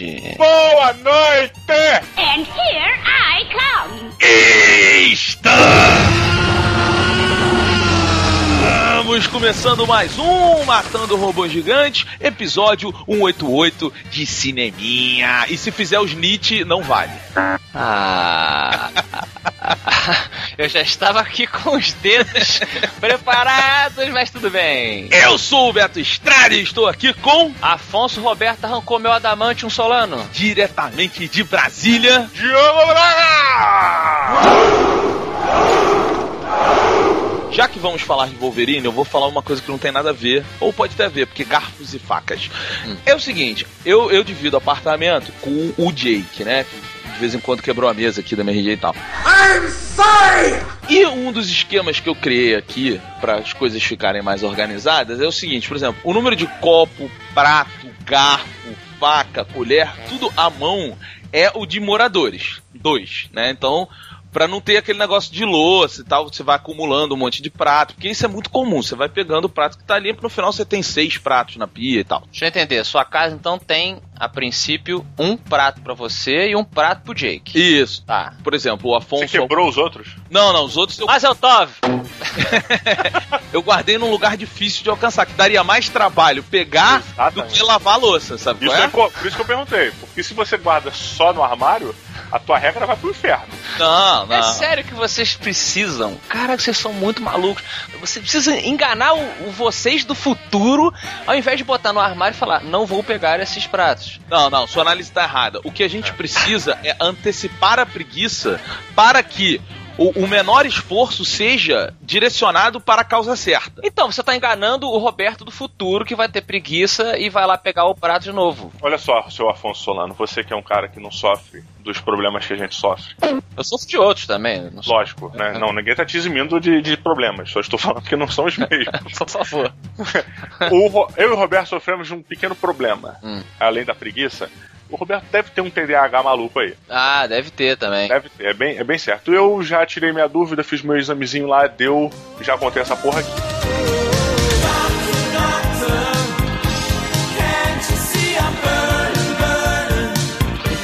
tarde. Boa noite! And here I come. Estamos começando mais um Matando Robô Gigante, episódio 188 de Cineminha. E se fizer os Nietzsche, não vale. Ah. Eu já estava aqui com os dedos preparados, mas tudo bem. Eu sou o Beto Estrada e estou aqui com, Afonso Roberto arrancou meu adamante um solano. diretamente de Brasília, Diogo Braga! Já que vamos falar de Wolverine, eu vou falar uma coisa que não tem nada a ver, ou pode ter a ver, porque garfos e facas. É o seguinte, eu, eu divido apartamento com o Jake, né? Vez em quando quebrou a mesa aqui da minha RG e tal. E um dos esquemas que eu criei aqui para as coisas ficarem mais organizadas é o seguinte, por exemplo, o número de copo, prato, garfo, faca, colher, tudo à mão é o de moradores, dois, né? Então, Pra não ter aquele negócio de louça e tal, você vai acumulando um monte de prato, porque isso é muito comum. Você vai pegando o prato que tá limpo, no final você tem seis pratos na pia e tal. Deixa eu entender, sua casa então tem, a princípio, um prato pra você e um prato pro Jake. Isso. Tá. Por exemplo, o Afonso. Você quebrou os outros? Não, não, os outros eu, Mas é o Tov! eu guardei num lugar difícil de alcançar, que daria mais trabalho pegar do Exatamente. que lavar a louça, sabe? Isso é é? por isso que eu perguntei. Porque se você guarda só no armário, a tua regra vai pro inferno. Não, não. É sério que vocês precisam? Cara, vocês são muito malucos. Você precisa enganar o, o vocês do futuro, ao invés de botar no armário e falar, não vou pegar esses pratos. Não, não, sua análise tá errada. O que a gente precisa é antecipar a preguiça para que o, o menor esforço seja direcionado para a causa certa. Então, você tá enganando o Roberto do futuro, que vai ter preguiça e vai lá pegar o prato de novo. Olha só, seu Afonso Solano, você que é um cara que não sofre dos problemas que a gente sofre. Eu sofro de outros também. Lógico, né? Não, ninguém tá te eximindo de, de problemas, só estou falando que não são os mesmos. Por favor. O eu e o Roberto sofremos de um pequeno problema. Hum. Além da preguiça, o Roberto deve ter um TDAH maluco aí. Ah, deve ter também. Deve ter, é bem, é bem certo. Eu já tirei minha dúvida, fiz meu examezinho lá, deu. Já contei essa porra aqui.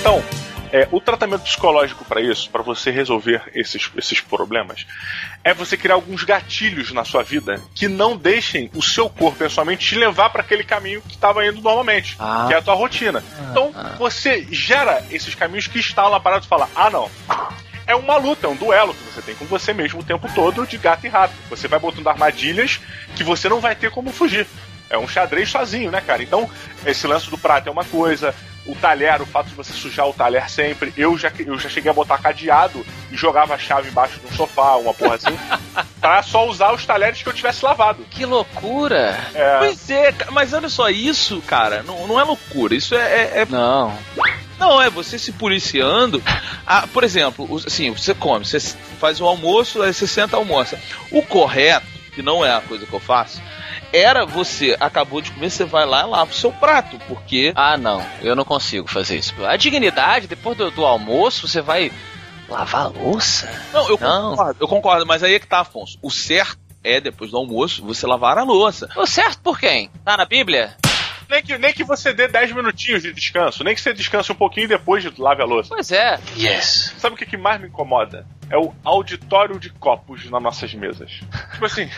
Então, é, o tratamento psicológico para isso, para você resolver esses, esses problemas, é você criar alguns gatilhos na sua vida que não deixem o seu corpo e a sua mente te levar para aquele caminho que estava indo normalmente, Ah. que é a tua rotina. Então, você gera esses caminhos que instalam a parada e fala: ah, não. É uma luta, é um duelo que você tem com você mesmo o tempo todo de gato e rato. Você vai botando armadilhas que você não vai ter como fugir. É um xadrez sozinho, né, cara? Então, esse lance do prato é uma coisa, o talher, o fato de você sujar o talher sempre. Eu já, eu já cheguei a botar cadeado e jogava a chave embaixo de um sofá, uma porra assim, pra só usar os talheres que eu tivesse lavado. Que loucura! É, Pois é, mas olha só, isso, cara, não, não é loucura. Isso é, é- é- Não. Não, é você se policiando. Ah, por exemplo, assim, você come, você faz um almoço, aí você senta e almoça. O correto, que não é a coisa que eu faço, era você acabou de comer, você vai lá e lava o seu prato, porque. Ah, não. Eu não consigo fazer isso. A dignidade, depois do, do almoço, você vai lavar a louça? Não, eu Não. concordo, eu concordo, mas aí é que tá, Afonso. O certo é, depois do almoço, você lavar a louça. O certo por quem? Tá na Bíblia? nem, que, nem que você dê 10 minutinhos de descanso, nem que você descanse um pouquinho e depois de lave a louça. Pois é. Yes. Sabe o que, que mais me incomoda? É o auditório de copos nas nossas mesas. Tipo assim,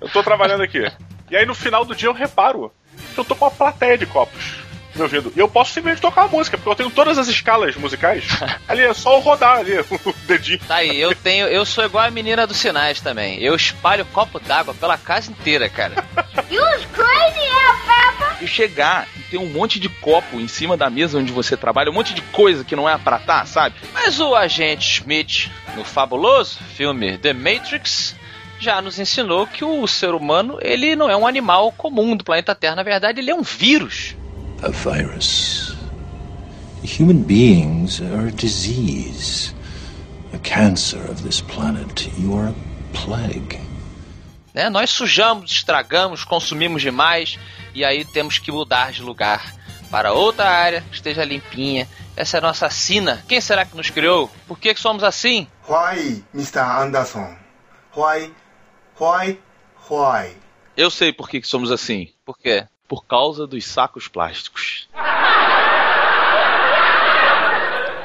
eu tô trabalhando aqui. E aí no final do dia eu reparo que eu tô com uma plateia de copos. me ouvindo. E eu posso simplesmente tocar a música, porque eu tenho todas as escalas musicais. ali é só rodar ali o dedinho. Tá aí, eu tenho. Eu sou igual a menina dos sinais também. Eu espalho copo d'água pela casa inteira, cara. You's crazy, Alfalfa! E chegar e ter um monte de copo em cima da mesa onde você trabalha, um monte de coisa que não é pra tá, sabe? Mas o agente Smith, no fabuloso filme The Matrix, já nos ensinou que o ser humano ele não é um animal comum do planeta Terra. Na verdade, ele é um vírus. A virus. Human beings are a disease, a cancer of this planet. You are a plague. Né? Nós sujamos, estragamos, consumimos demais e aí temos que mudar de lugar para outra área que esteja limpinha. Essa é a nossa sina. Quem será que nos criou? Por que, que somos assim? Why, Mr. Anderson? Why, why, why? Eu sei por que, que somos assim. Por quê? Por causa dos sacos plásticos.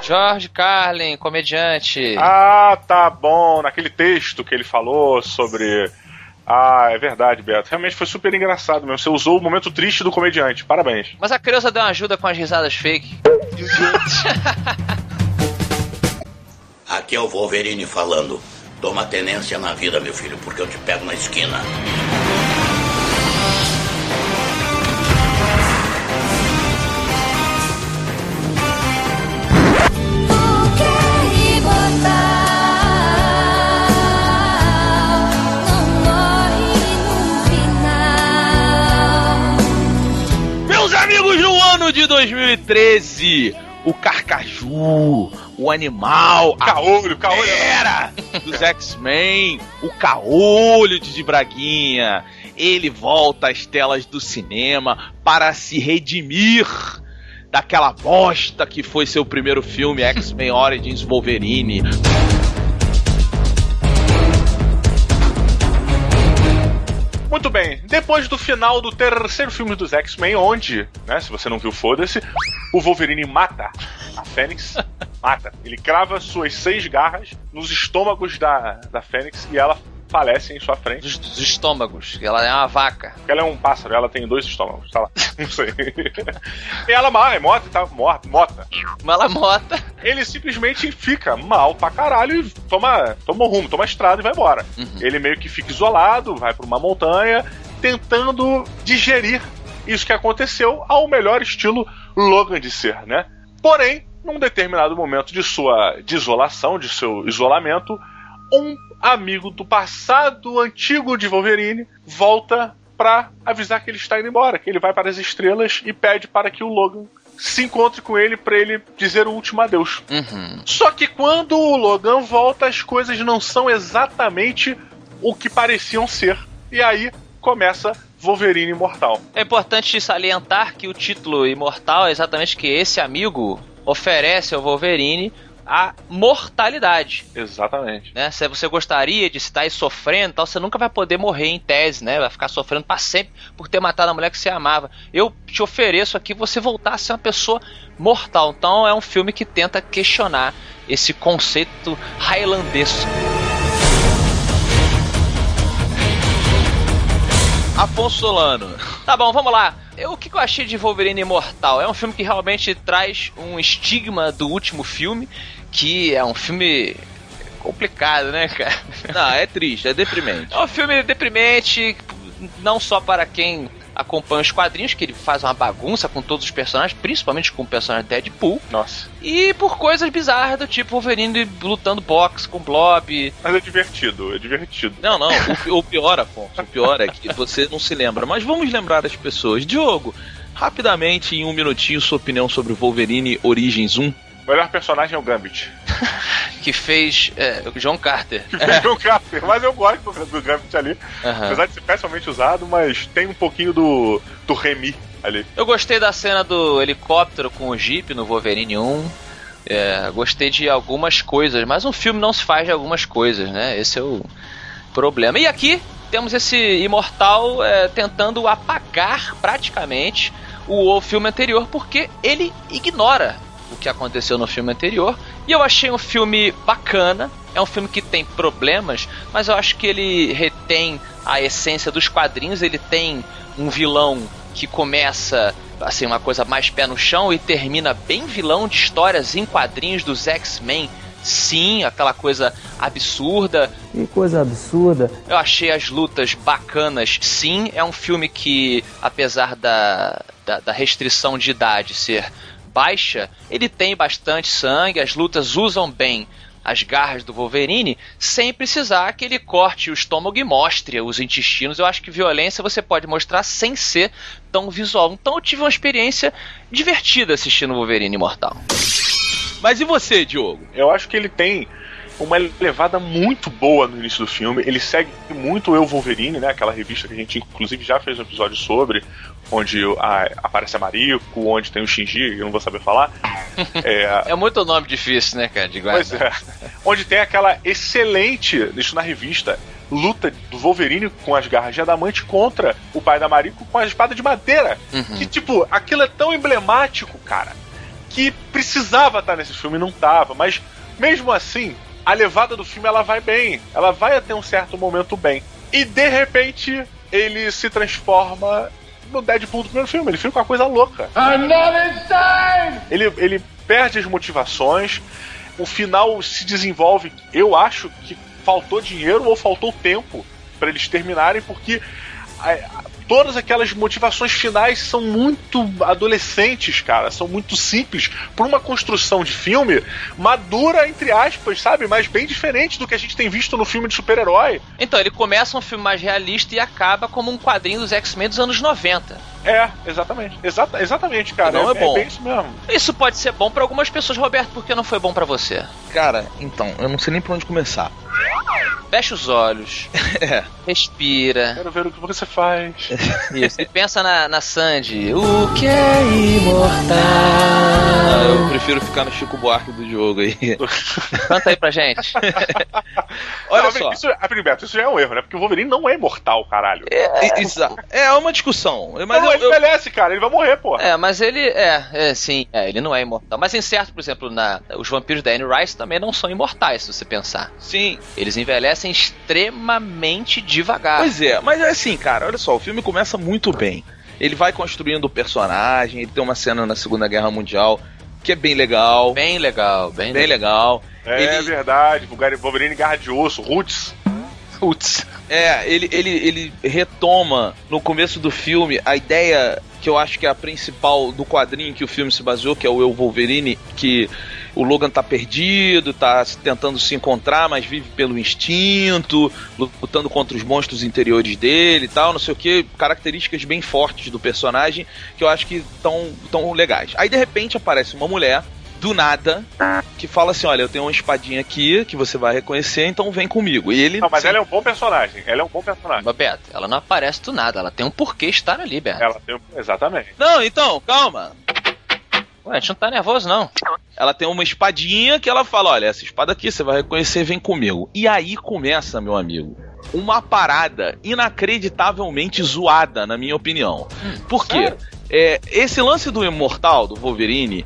George Carlin, comediante. Ah, tá bom. Naquele texto que ele falou sobre. Ah, é verdade, Beto. Realmente foi super engraçado mesmo. Você usou o momento triste do comediante. Parabéns. Mas a criança deu uma ajuda com as risadas fake. Aqui é o Wolverine falando. Toma tenência na vida, meu filho, porque eu te pego na esquina. Meus amigos, no ano de 2013, o Carcaju, o animal, a Caolho, caolho. era dos X-Men, o caolho de Braguinha, ele volta às telas do cinema para se redimir daquela bosta que foi seu primeiro filme, X-Men Origins Wolverine. Muito bem, depois do final do terceiro filme dos X-Men, onde, né, se você não viu, foda-se, o Wolverine mata a Fênix, mata. Ele crava suas seis garras nos estômagos da, da Fênix e ela falece em sua frente. Dos, dos estômagos. Ela é uma vaca. Ela é um pássaro, ela tem dois estômagos, tá lá. Não sei. e ela é morta e tá morta, mota. Ele simplesmente fica mal pra caralho e toma, toma um rumo, toma a estrada e vai embora. Ele meio que fica isolado, vai pra uma montanha, tentando digerir isso que aconteceu ao melhor estilo Logan de ser, né? Porém, num determinado momento de sua desolação, de seu isolamento, um amigo do passado antigo de Wolverine volta pra avisar que ele está indo embora, que ele vai para as estrelas e pede para que o Logan se encontre com ele para ele dizer o último adeus. Uhum. Só que quando o Logan volta, as coisas não são exatamente o que pareciam ser. E aí começa Wolverine Imortal. É importante salientar que o título imortal é exatamente que esse amigo oferece ao Wolverine a mortalidade. Exatamente. Né? Se você gostaria de estar aí sofrendo, tal, você nunca vai poder morrer em tese, né? Vai ficar sofrendo para sempre por ter matado a mulher que você amava. Eu te ofereço aqui você voltar a ser uma pessoa mortal. Então é um filme que tenta questionar esse conceito highlandesco. Afonso Solano. Tá bom, vamos lá. Eu, o que que eu achei de Wolverine Imortal? É um filme que realmente traz um estigma do último filme, que é um filme complicado, né, cara? Não, é triste, é deprimente. É um filme deprimente, não só para quem acompanha os quadrinhos, que ele faz uma bagunça com todos os personagens, principalmente com o personagem Deadpool, Nossa. e por coisas bizarras do tipo Wolverine lutando boxe com Blob. Mas é divertido, é divertido. Não, não, o, o pior, Afonso, o pior é que você não se lembra. Mas vamos lembrar as pessoas. Diogo, rapidamente, em um minutinho, sua opinião sobre Wolverine Origins 1. O melhor personagem é o Gambit. Que fez é, o John Carter. Que fez o Carter, mas eu gosto do, Gambit ali. Aham. Apesar de ser pessoalmente usado, mas tem um pouquinho do, do Remy ali. Eu gostei da cena do helicóptero com o Jeep no Wolverine 1. É, gostei de algumas coisas, mas um filme não se faz de algumas coisas, né? Esse é o problema. E aqui temos esse imortal é, tentando apagar praticamente o, o filme anterior, porque ele ignora o que aconteceu no filme anterior. E eu achei um filme bacana. É um filme que tem problemas, mas eu acho que ele retém a essência dos quadrinhos. Ele tem um vilão que começa assim, uma coisa mais pé no chão e termina bem vilão de histórias em quadrinhos dos X-Men. Sim, aquela coisa absurda. Que coisa absurda. Eu achei as lutas bacanas. Sim, é um filme que, apesar da, da, da restrição de idade ser baixa, ele tem bastante sangue, as lutas usam bem as garras do Wolverine, sem precisar que ele corte o estômago e mostre os intestinos. Eu acho que violência você pode mostrar sem ser tão visual. Então eu tive uma experiência divertida assistindo Wolverine Imortal. Mas e você, Diogo? Eu acho que ele tem uma levada muito boa no início do filme. Ele segue muito Eu Wolverine, né? Aquela revista que a gente inclusive já fez um episódio sobre, onde a, aparece a Mariko, onde tem o Shinji, eu não vou saber falar. É, é muito nome difícil, né, cara? De pois é. Onde tem aquela excelente, isso na revista, luta do Wolverine com as garras de adamante contra o pai da Mariko com a espada de madeira. Uhum. Que, tipo, aquilo é tão emblemático, cara, que precisava estar nesse filme e não tava. Mas, mesmo assim, a levada do filme ela vai bem. Ela vai até um certo momento bem. E, de repente, ele se transforma no Deadpool do primeiro filme. Ele fica com uma coisa louca. Ele, ele perde as motivações. O final se desenvolve. Eu acho que faltou dinheiro ou faltou tempo para eles terminarem, porque todas aquelas motivações finais são muito adolescentes, cara. São muito simples. Por uma construção de filme madura, entre aspas, sabe? Mas bem diferente do que a gente tem visto no filme de super-herói. Então, ele começa um filme mais realista e acaba como um quadrinho dos X-Men dos anos 90. É, exatamente. Exata, exatamente, cara. Não é, é bom. É isso mesmo. Isso pode ser bom para algumas pessoas, Roberto, por que não foi bom para você? Cara, então, eu não sei nem por onde começar. Fecha os olhos. é. Respira. Quero ver o que você faz. Isso. E pensa na, na Sandy. O que é imortal? Ah, eu prefiro ficar no Chico Buarque do jogo aí. Canta aí pra gente. Olha não, só. Isso, Beto, isso já é um erro, né? Porque o Wolverine não é imortal, caralho. É, é, é uma discussão. Mas não, ele eu... envelhece, cara. Ele vai morrer, pô. É, mas ele é, é sim. É, ele não é imortal. Mas em certo, por exemplo, na, os vampiros da Anne Rice também não são imortais, se você pensar. Sim. Eles envelhecem extremamente devagar. Pois é, mas é assim, cara, olha só, o filme começa muito bem. Ele vai construindo o personagem, ele tem uma cena na Segunda Guerra Mundial que é bem legal. Bem legal, bem, bem legal. legal. É ele... verdade, Wolverine garra de osso, Roots. Roots. É, ele, ele, ele retoma no começo do filme a ideia que eu acho que é a principal do quadrinho que o filme se baseou, que é o Eu Wolverine, que o Logan tá perdido, tá tentando se encontrar, mas vive pelo instinto, lutando contra os monstros interiores dele e tal, não sei o que, características bem fortes do personagem que eu acho que estão tão legais. Aí de repente aparece uma mulher do nada, que fala assim: olha, eu tenho uma espadinha aqui que você vai reconhecer, então vem comigo. E ele. Não, mas sim. ela é um bom personagem. Ela é um bom personagem. Mas, Beto, ela não aparece do nada, ela tem um porquê estar ali, Beto. Ela tem um... Exatamente. Não, então, calma. Ué, a gente não tá nervoso, não. Ela tem uma espadinha que ela fala: olha, essa espada aqui você vai reconhecer, vem comigo. E aí começa, meu amigo, uma parada inacreditavelmente zoada, na minha opinião. Hum, Por quê? Sério? É, esse lance do imortal, do Wolverine,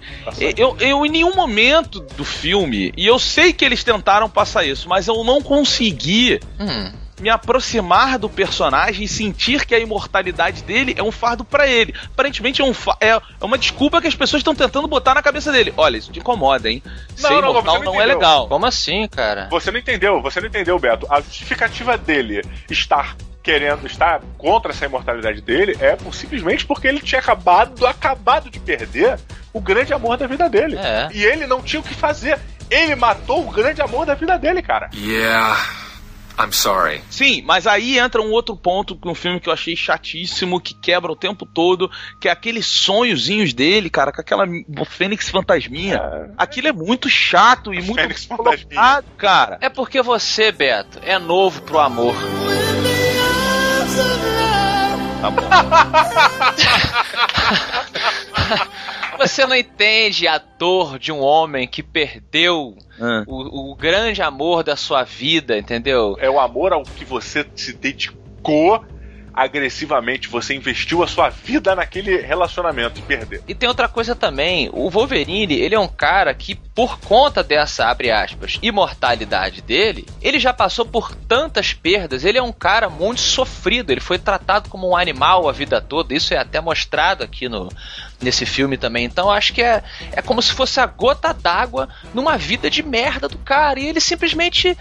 eu, eu em nenhum momento do filme, e eu sei que eles tentaram passar isso, mas eu não consegui hum. Me aproximar do personagem e sentir que a imortalidade dele é um fardo para ele. Aparentemente é, um é, é, uma desculpa que as pessoas estão tentando botar na cabeça dele. Olha, isso te incomoda, hein? Ser não, imortal não, não, não é legal. Como assim, cara? Você não entendeu, você não entendeu, Beto. A justificativa dele estar querendo estar contra essa imortalidade dele é por, simplesmente porque ele tinha acabado, acabado de perder o grande amor da vida dele. É. E ele não tinha o que fazer. Ele matou o grande amor da vida dele, cara. Yeah. I'm sorry. Sim, mas aí entra um outro ponto um filme que eu achei chatíssimo, que quebra o tempo todo, que é aqueles sonhozinhos dele, cara, com aquela Fênix Fantasminha. É. Aquilo é muito chato e muito Fênix Fantasminha. cara. É porque você, Beto, é novo pro amor. Tá bom. Você não entende a dor de um homem que perdeu ah. o, o, grande amor da sua vida, entendeu? É o amor ao que você se dedicou agressivamente, você investiu a sua vida naquele relacionamento e perdeu. E tem outra coisa também, o Wolverine, ele é um cara que por conta dessa, abre aspas, imortalidade dele, ele já passou por tantas perdas, ele é um cara muito sofrido, ele foi tratado como um animal a vida toda, isso é até mostrado aqui no, nesse filme também. Então acho que é, é como se fosse a gota d'água numa vida de merda do cara, e ele simplesmente,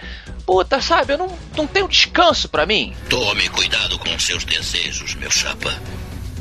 puta, sabe, eu não, não tenho descanso para mim. Tome cuidado com seus desejos, meu chapa.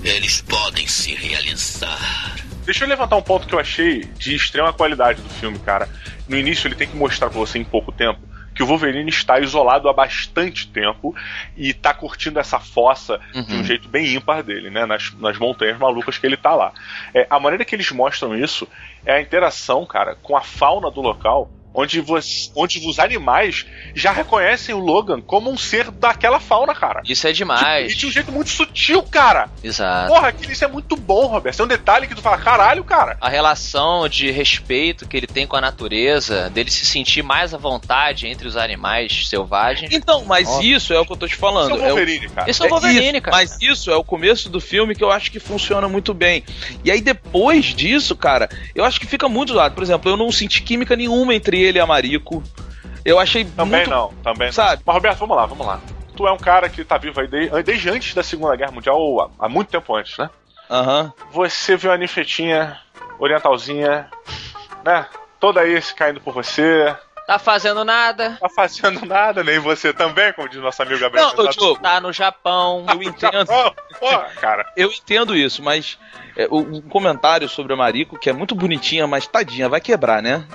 Eles podem se realizar. Deixa eu levantar um ponto que eu achei de extrema qualidade do filme, cara. No início ele tem que mostrar pra você em pouco tempo que o Wolverine está isolado há bastante tempo e está curtindo essa fossa uhum. de um jeito bem ímpar dele, né? Nas, nas montanhas malucas que ele está lá. É, a maneira que eles mostram isso é a interação, cara, com a fauna do local onde, você, onde os animais já reconhecem o Logan como um ser daquela fauna, cara. Isso é demais. Tipo, e de um jeito muito sutil, cara. Exato. Porra, isso é muito bom, Roberto. É um detalhe que tu fala, caralho, cara. A relação de respeito que ele tem com a natureza, dele se sentir mais à vontade entre os animais selvagens. Então, mas Nossa. isso é o que eu tô te falando. Isso é o Wolverine, é o... cara. Isso é o Wolverine, é cara. Mas isso é o começo do filme que eu acho que funciona muito bem. E aí depois disso, cara, eu acho que fica muito do lado. Por exemplo, eu não senti química nenhuma entre ele a Marico. Eu achei também muito... não, também sabe? Não. Mas Roberto, vamos lá, vamos lá. Tu é um cara que tá vivo aí desde, desde antes da Segunda Guerra Mundial, ou há muito tempo antes, né? Aham. Uhum. Você viu a Nifetinha, orientalzinha, né? Toda aí se caindo por você, Tá fazendo nada. Tá fazendo nada, nem você também, como diz nosso amigo Gabriel. Não, eu, tá no Japão. Eu entendo. Porra, cara. Eu entendo isso, mas é, um comentário sobre a Marico, que é muito bonitinha, mas tadinha, vai quebrar, né?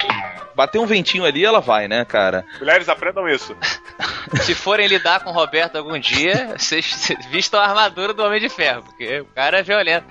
Bater um ventinho ali, ela vai, né, cara? Mulheres aprendam isso. Se forem lidar com o Roberto algum dia, vocês vistam a armadura do Homem de Ferro, porque o cara é violento.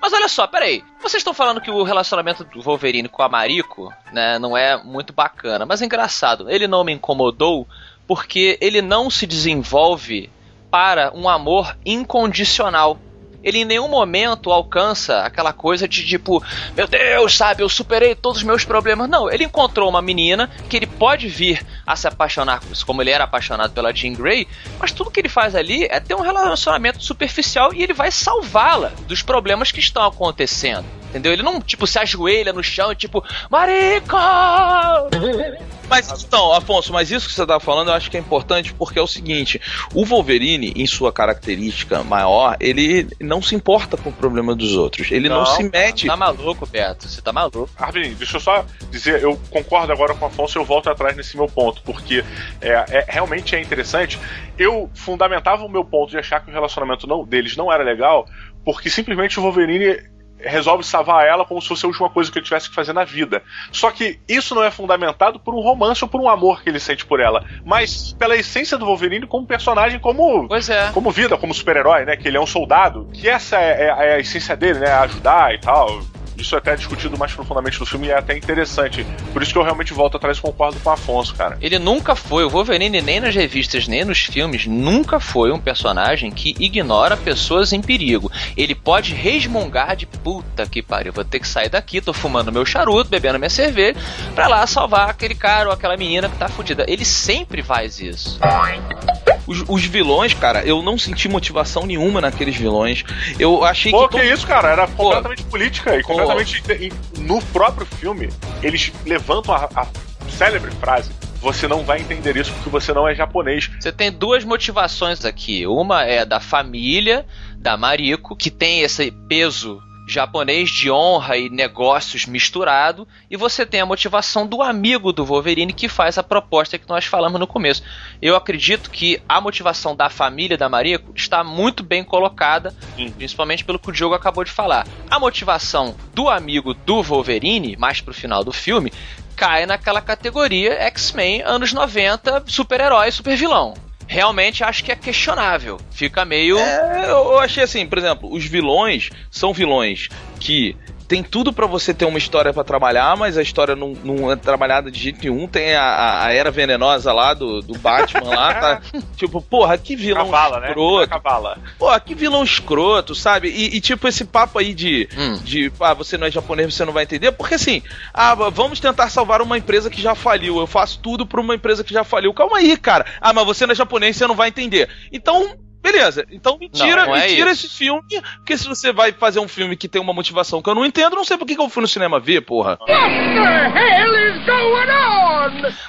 Mas olha só, peraí. Vocês estão falando que o relacionamento do Wolverine com a Mariko, né, não é muito bacana. Mas é engraçado, ele não me incomodou porque ele não se desenvolve para um amor incondicional ele em nenhum momento alcança aquela coisa de tipo, meu Deus, sabe, eu superei todos os meus problemas. Não, ele encontrou uma menina que ele pode vir a se apaixonar, como ele era apaixonado pela Jean Grey, mas tudo que ele faz ali é ter um relacionamento superficial e ele vai salvá-la dos problemas que estão acontecendo. Entendeu? Ele não, tipo, se ajoelha no chão tipo, Marico! Mas então, Afonso, mas isso que você tá falando eu acho que é importante porque é o seguinte: o Wolverine, em sua característica maior, ele não se importa com o problema dos outros. Ele não, não se mete. Tá maluco, Beto. Você tá maluco. Arvin, deixa eu só dizer, eu concordo agora com o Afonso e eu volto atrás nesse meu ponto, porque é, é, realmente é interessante. Eu fundamentava o meu ponto de achar que o relacionamento não, deles não era legal, porque simplesmente o Wolverine resolve salvar ela como se fosse a última coisa que ele tivesse que fazer na vida. Só que isso não é fundamentado por um romance ou por um amor que ele sente por ela, mas pela essência do Wolverine como personagem, como, é. como vida, como super-herói, né? Que ele é um soldado, que essa é, é, é a essência dele, né? Ajudar e tal isso é até discutido mais profundamente no filme e é até interessante. Por isso que eu realmente volto atrás e concordo com o Afonso, cara. Ele nunca foi, o Wolverine nem nas revistas, nem nos filmes, nunca foi um personagem que ignora pessoas em perigo. Ele pode resmungar de puta que pariu, vou ter que sair daqui, tô fumando meu charuto, bebendo minha cerveja, pra lá salvar aquele cara ou aquela menina que tá fudida. Ele sempre faz isso. Os, os, vilões, cara, eu não senti motivação nenhuma naqueles vilões. Eu achei Pô, que. Pô, que isso, cara? Era Pô. completamente política e completamente. No próprio filme, eles levantam a, a célebre frase você não vai entender isso porque você não é japonês. Você tem duas motivações aqui. Uma é da família da Mariko, que tem esse peso japonês de honra e negócios misturado, e você tem a motivação do amigo do Wolverine que faz a proposta que nós falamos no começo. Eu acredito que a motivação da família da Mariko está muito bem colocada, Sim. principalmente pelo que o Diogo acabou de falar. A motivação do amigo do Wolverine, mais pro final do filme, cai naquela categoria X-Men anos 90, super-herói, super-vilão realmente acho que é questionável. Fica meio. É, eu achei assim, por exemplo, os vilões são vilões que tem tudo para você ter uma história para trabalhar, mas a história não, não, é trabalhada de jeito nenhum. Tem a, a era venenosa lá do, do Batman lá, tá? tipo, porra, que vilão Cavala, né? escroto. Né? Cavala. Porra, que vilão escroto, sabe? E, e, tipo, esse papo aí de, hum. de, ah, você não é japonês, você não vai entender. Porque assim, ah, vamos tentar salvar uma empresa que já faliu. Eu faço tudo pra uma empresa que já faliu. Calma aí, cara. Ah, mas você não é japonês, você não vai entender. Então, Beleza, então me tira, Não, não é me tira isso. esse filme, porque se você vai fazer um filme que tem uma motivação que eu não entendo, não sei por que que eu fui no cinema ver, porra.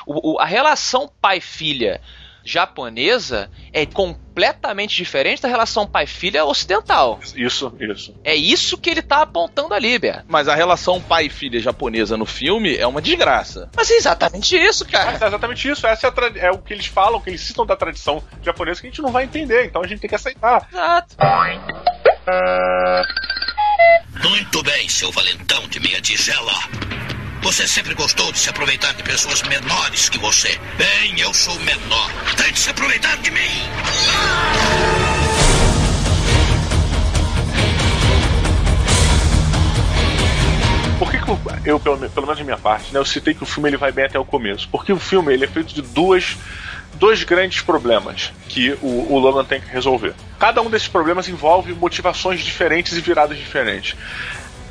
O- o- a relação pai-filha japonesa é completamente diferente da relação pai-filha ocidental. Isso, isso. É isso que ele tá apontando ali, Beto. Mas a relação pai e filha japonesa no filme é uma desgraça. Mas é exatamente isso, cara. É exatamente isso. Essa é, tra- é o que eles falam, o que eles citam da tradição japonesa que a gente não vai entender, então a gente tem que aceitar. Exato. Muito bem, seu valentão de meia tigela. Você sempre gostou de se aproveitar de pessoas menores que você. Bem, eu sou menor. Tente se aproveitar de mim. Por que, que eu, eu, pelo, pelo menos de minha parte, né, eu citei que o filme ele vai bem até o começo? Porque o filme ele é feito de duas, dois grandes problemas que o, o Logan tem que resolver. Cada um desses problemas envolve motivações diferentes e viradas diferentes.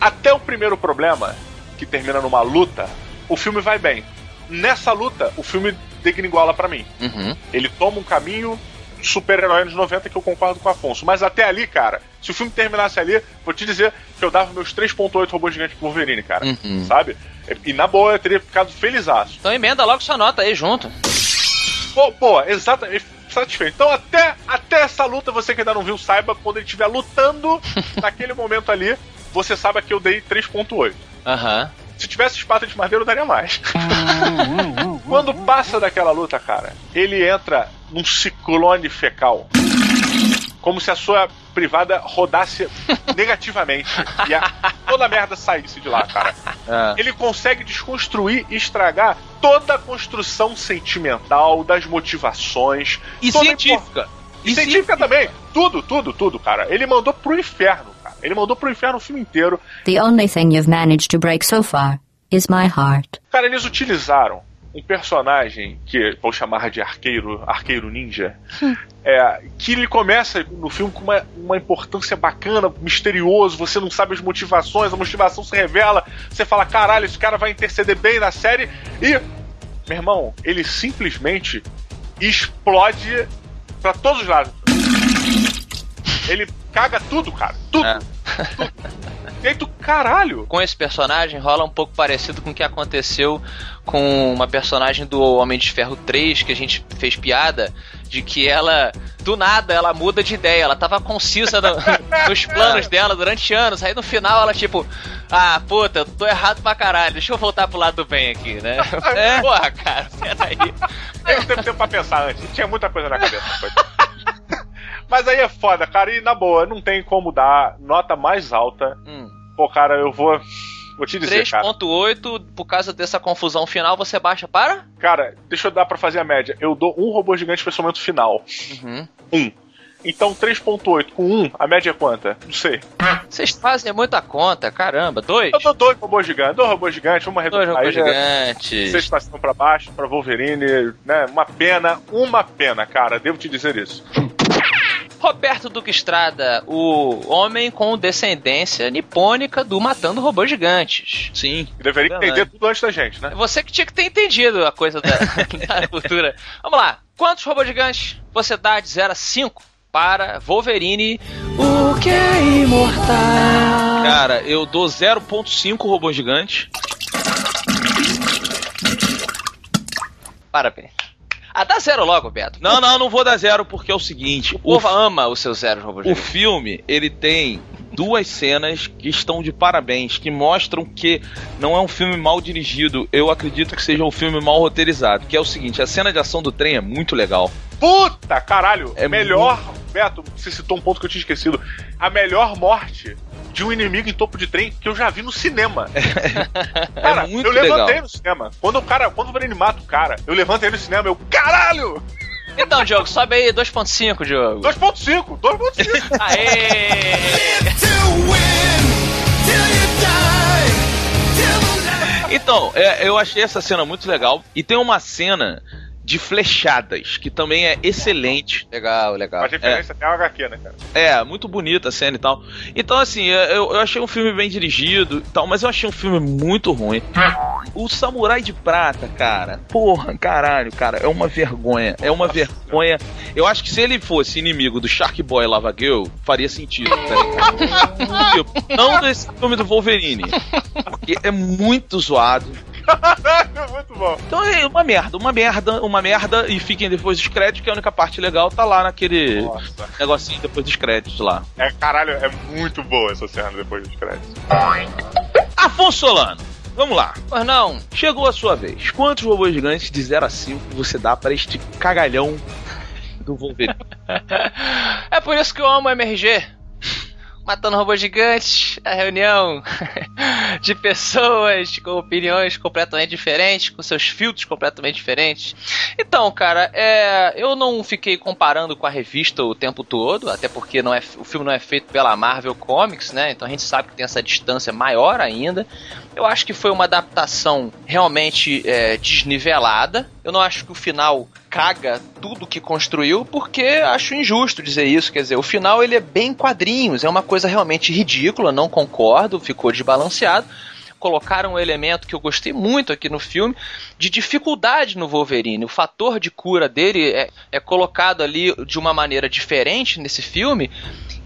Até o primeiro problema, que termina numa luta, o filme vai bem. Nessa luta, o filme degringola pra mim. Uhum. Ele toma um caminho super-herói anos 90 que eu concordo com o Afonso. Mas até ali, cara, se o filme terminasse ali, vou te dizer que eu dava meus 3.8 robôs gigantes pro Wolverine, cara. Uhum. Sabe? E na boa eu teria ficado felizaço. Então emenda logo sua nota aí junto. Pô, pô, exatamente. Satisfeito. Então, até, até essa luta, você que ainda não viu, saiba quando ele estiver lutando naquele momento ali, você saiba que eu dei 3.8. Aham. Se tivesse espada de madeira, eu daria mais. Quando passa daquela luta, cara, ele entra num ciclone fecal. Como se a sua privada rodasse negativamente. E a, toda a merda saísse de lá, cara. Ele consegue desconstruir e estragar toda a construção sentimental, das motivações. E científica. impor- E científica também. Tudo, tudo, tudo, cara. Ele mandou pro inferno. Ele mandou pro inferno o filme inteiro. The only thing you've managed to break so far is my heart. Cara, eles utilizaram um personagem que vou chamar de arqueiro, arqueiro ninja, é, que ele começa no filme com uma, uma importância bacana, misterioso, você não sabe as motivações, a motivação se revela, você fala, caralho, esse cara vai interceder bem na série, e, meu irmão, ele simplesmente explode pra todos os lados. Ele caga tudo, cara. Tudo. É. tudo. E aí caralho. Com esse personagem rola um pouco parecido com o que aconteceu com uma personagem do Homem de Ferro 3, que a gente fez piada, de que ela, do nada, ela muda de ideia. Ela tava concisa no- nos planos dela durante anos. Aí no final ela, tipo, ah, puta, tô errado pra caralho, deixa eu voltar pro lado do bem aqui, né? É. Porra, cara, peraí. Eu teve tempo pra pensar antes. Tinha muita coisa na cabeça. Mas aí é foda, cara. E na boa, não tem como dar nota mais alta. Hum. Pô, cara, eu vou. Vou te dizer, cara. 3.8, por causa dessa confusão final, você baixa para? Cara, deixa eu dar pra fazer a média. Eu dou um robô gigante pro momento final. Uhum. Um. Então 3.8 com 1, a média é quanta? Não sei. Vocês fazem muita conta, caramba. Dois? Eu dou dois robôs gigantes, dois robôs gigantes, uma Dois robôs Aí gigantes. Seis pra cima pra baixo, pra Wolverine, né? Uma pena, uma pena, cara, devo te dizer isso. Roberto Duque Estrada, o homem com descendência nipônica do Matando Robôs Gigantes. Sim. Deveria Verdade. entender tudo antes da gente, né? Você que tinha que ter entendido a coisa da, da cultura. Vamos lá. Quantos robôs gigantes você dá de 0 a 5 para Wolverine, o que é imortal? Cara, eu dou 0.5 robô gigante. Parabéns. Ah, dá zero logo, Beto. Não, não, não vou dar zero porque é o seguinte. O povo ama os seus zeros robôs O filme, ele tem duas cenas que estão de parabéns, que mostram que não é um filme mal dirigido, eu acredito que seja um filme mal roteirizado, que é o seguinte, a cena de ação do trem é muito legal. Puta, caralho! É melhor. Beto, você citou um ponto que eu tinha esquecido. A melhor morte de um inimigo em topo de trem que eu já vi no cinema. Cara, é muito eu levantei legal. no cinema. Quando o cara, quando o Wolverine mata o cara, eu levantei no cinema, eu, caralho! Então, Diogo, sobe aí 2.5, Diogo. 2.5, 2.5. Aê! Então, é, eu achei essa cena muito legal. E tem uma cena de Flechadas, que também é excelente. Legal, legal. Faz referência até ao HQ, né, cara? É, muito bonita a cena e tal. Então, assim, eu, eu achei um filme bem dirigido e tal, mas eu achei um filme muito ruim. O Samurai de Prata, cara, porra, caralho, cara, é uma vergonha. É uma vergonha. Eu acho que se ele fosse inimigo do Shark Boy Lava Girl, faria sentido, tá ligado? Tipo, Não desse filme do Wolverine. Porque é muito zoado. Muito bom. Então é uma merda, uma merda, uma merda, e fiquem depois dos créditos, que a única parte legal tá lá naquele Nossa. negocinho depois dos créditos lá. É, caralho, é muito boa essa cena depois dos créditos. Afonso Solano, vamos lá. Pois não. Chegou a sua vez. Quantos robôs gigantes de 0 a 5 você dá para este cagalhão do Wolverine? É por isso que eu amo o MRG. Matando robôs gigantes, a reunião de pessoas com opiniões completamente diferentes, com seus filtros completamente diferentes. Então, cara, é, eu não fiquei comparando com a revista o tempo todo, até porque não é, o filme não é feito pela Marvel Comics, né? Então a gente sabe que tem essa distância maior ainda. Eu acho que foi uma adaptação realmente é, desnivelada. Eu não acho que o final caga tudo que construiu, porque acho injusto dizer isso. Quer dizer, o final ele é bem quadrinhos, é uma coisa realmente ridícula, não concordo, ficou desbalanceado. Colocaram um elemento que eu gostei muito aqui no filme de dificuldade no Wolverine. O fator de cura dele é, é colocado ali de uma maneira diferente nesse filme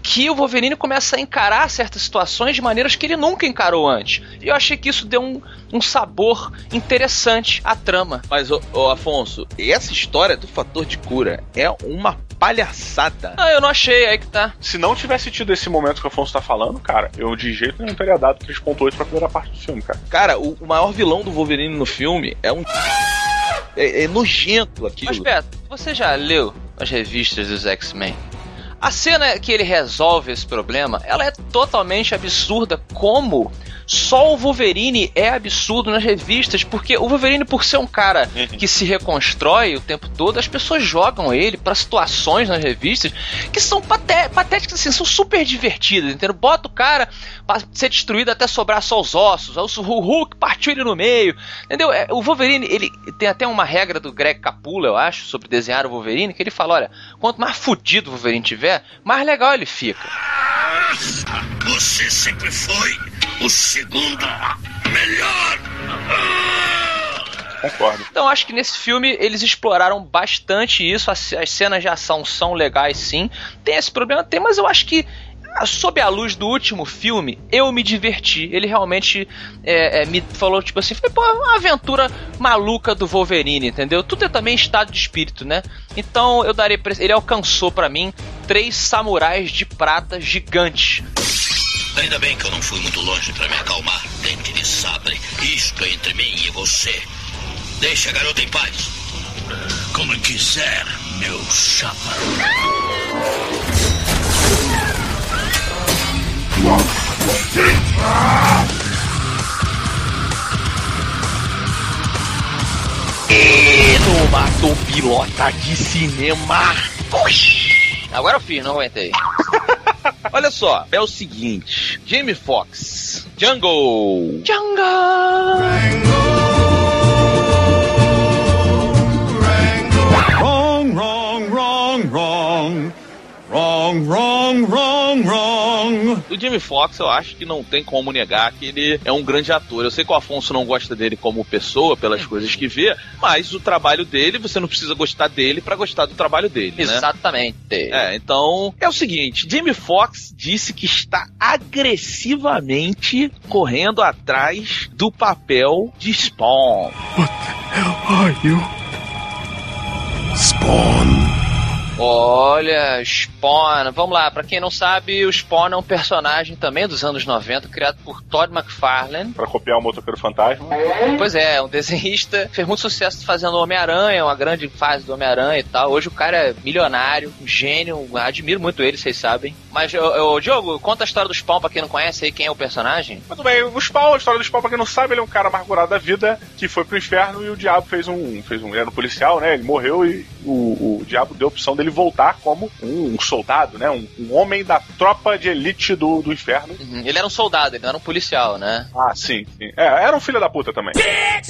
que o Wolverine começa a encarar certas situações de maneiras que ele nunca encarou antes. E eu achei que isso deu um, um sabor interessante à trama. Mas, ô, ô, Afonso, essa história do fator de cura é uma palhaçada. Ah, eu não achei, aí que tá. Se não tivesse tido esse momento que o Afonso tá falando, cara, eu de jeito nenhum teria dado 3.8 pra primeira parte do filme, cara. Cara, o, o maior vilão do Wolverine no filme é um. É, é nojento aquilo. Mas Beto, você já leu as revistas dos X-Men? A cena que ele resolve esse problema, ela é totalmente absurda como só o Wolverine é absurdo nas revistas, porque o Wolverine, por ser um cara que se reconstrói o tempo todo, as pessoas jogam ele pra situações nas revistas que são paté patéticas, assim, são super divertidas, entendeu? Bota o cara pra ser destruído até sobrar só os ossos, aí o Hulk partiu ele no meio, entendeu? É, O Wolverine, ele tem até uma regra do Greg Capullo, eu acho, sobre desenhar o Wolverine, que ele fala, olha, quanto mais fudido o Wolverine tiver, mais legal ele fica. Você sempre foi o segundo melhor. Concordo. Então acho que nesse filme eles exploraram bastante isso. As, as cenas de ação são legais, sim. Tem esse problema, tem, mas eu acho que ah, sob a luz do último filme, eu me diverti. Ele realmente é, é, me falou, tipo assim, foi pô, uma aventura maluca do Wolverine, entendeu? Tudo é também estado de espírito, né? Então eu darei pra, ele alcançou pra mim três samurais de prata gigantes. Ainda bem que eu não fui muito longe pra me acalmar. Dente de sabre. Isto é entre mim e você. Deixa a garota em paz. Como quiser, meu chapa. E numa pilota de cinema. Agora eu fiz, não aguentei. Olha só, é o seguinte: Jamie Foxx, Jungle. Wrong, O Jamie Foxx, eu acho que não tem como negar que ele é um grande ator. Eu sei que o Afonso não gosta dele como pessoa, pelas coisas que vê, mas o trabalho dele, você não precisa gostar dele pra gostar do trabalho dele, né? Exatamente. É, então é o seguinte: Jamie Foxx disse que está agressivamente correndo atrás do papel de Spawn. Are you? Spawn. Olha, Spawn. Vamos lá, pra quem não sabe, o Spawn é um personagem também dos anos 90, criado por Todd McFarlane. Pra copiar o motoqueiro fantasma. Pois é, um desenhista, fez muito sucesso fazendo Homem-Aranha, uma grande fase do Homem-Aranha e tal. Hoje o cara é milionário, um gênio, admiro muito ele, vocês sabem. Mas, ô, ô, Diogo, conta a história do Spawn pra quem não conhece aí, quem é o personagem. Muito bem, o Spawn, a história do Spawn, pra quem não sabe, ele é um cara amargurado da vida que foi pro inferno e o diabo fez um. fez um. Ele era um policial, né? Ele morreu e o, o diabo deu a opção dele voltar como um, um soldado, né? Um, um, homem da tropa de elite do, do inferno. Uhum. Ele era um soldado, ele não era um policial, né? Ah, sim, sim. É, era um filho da puta também.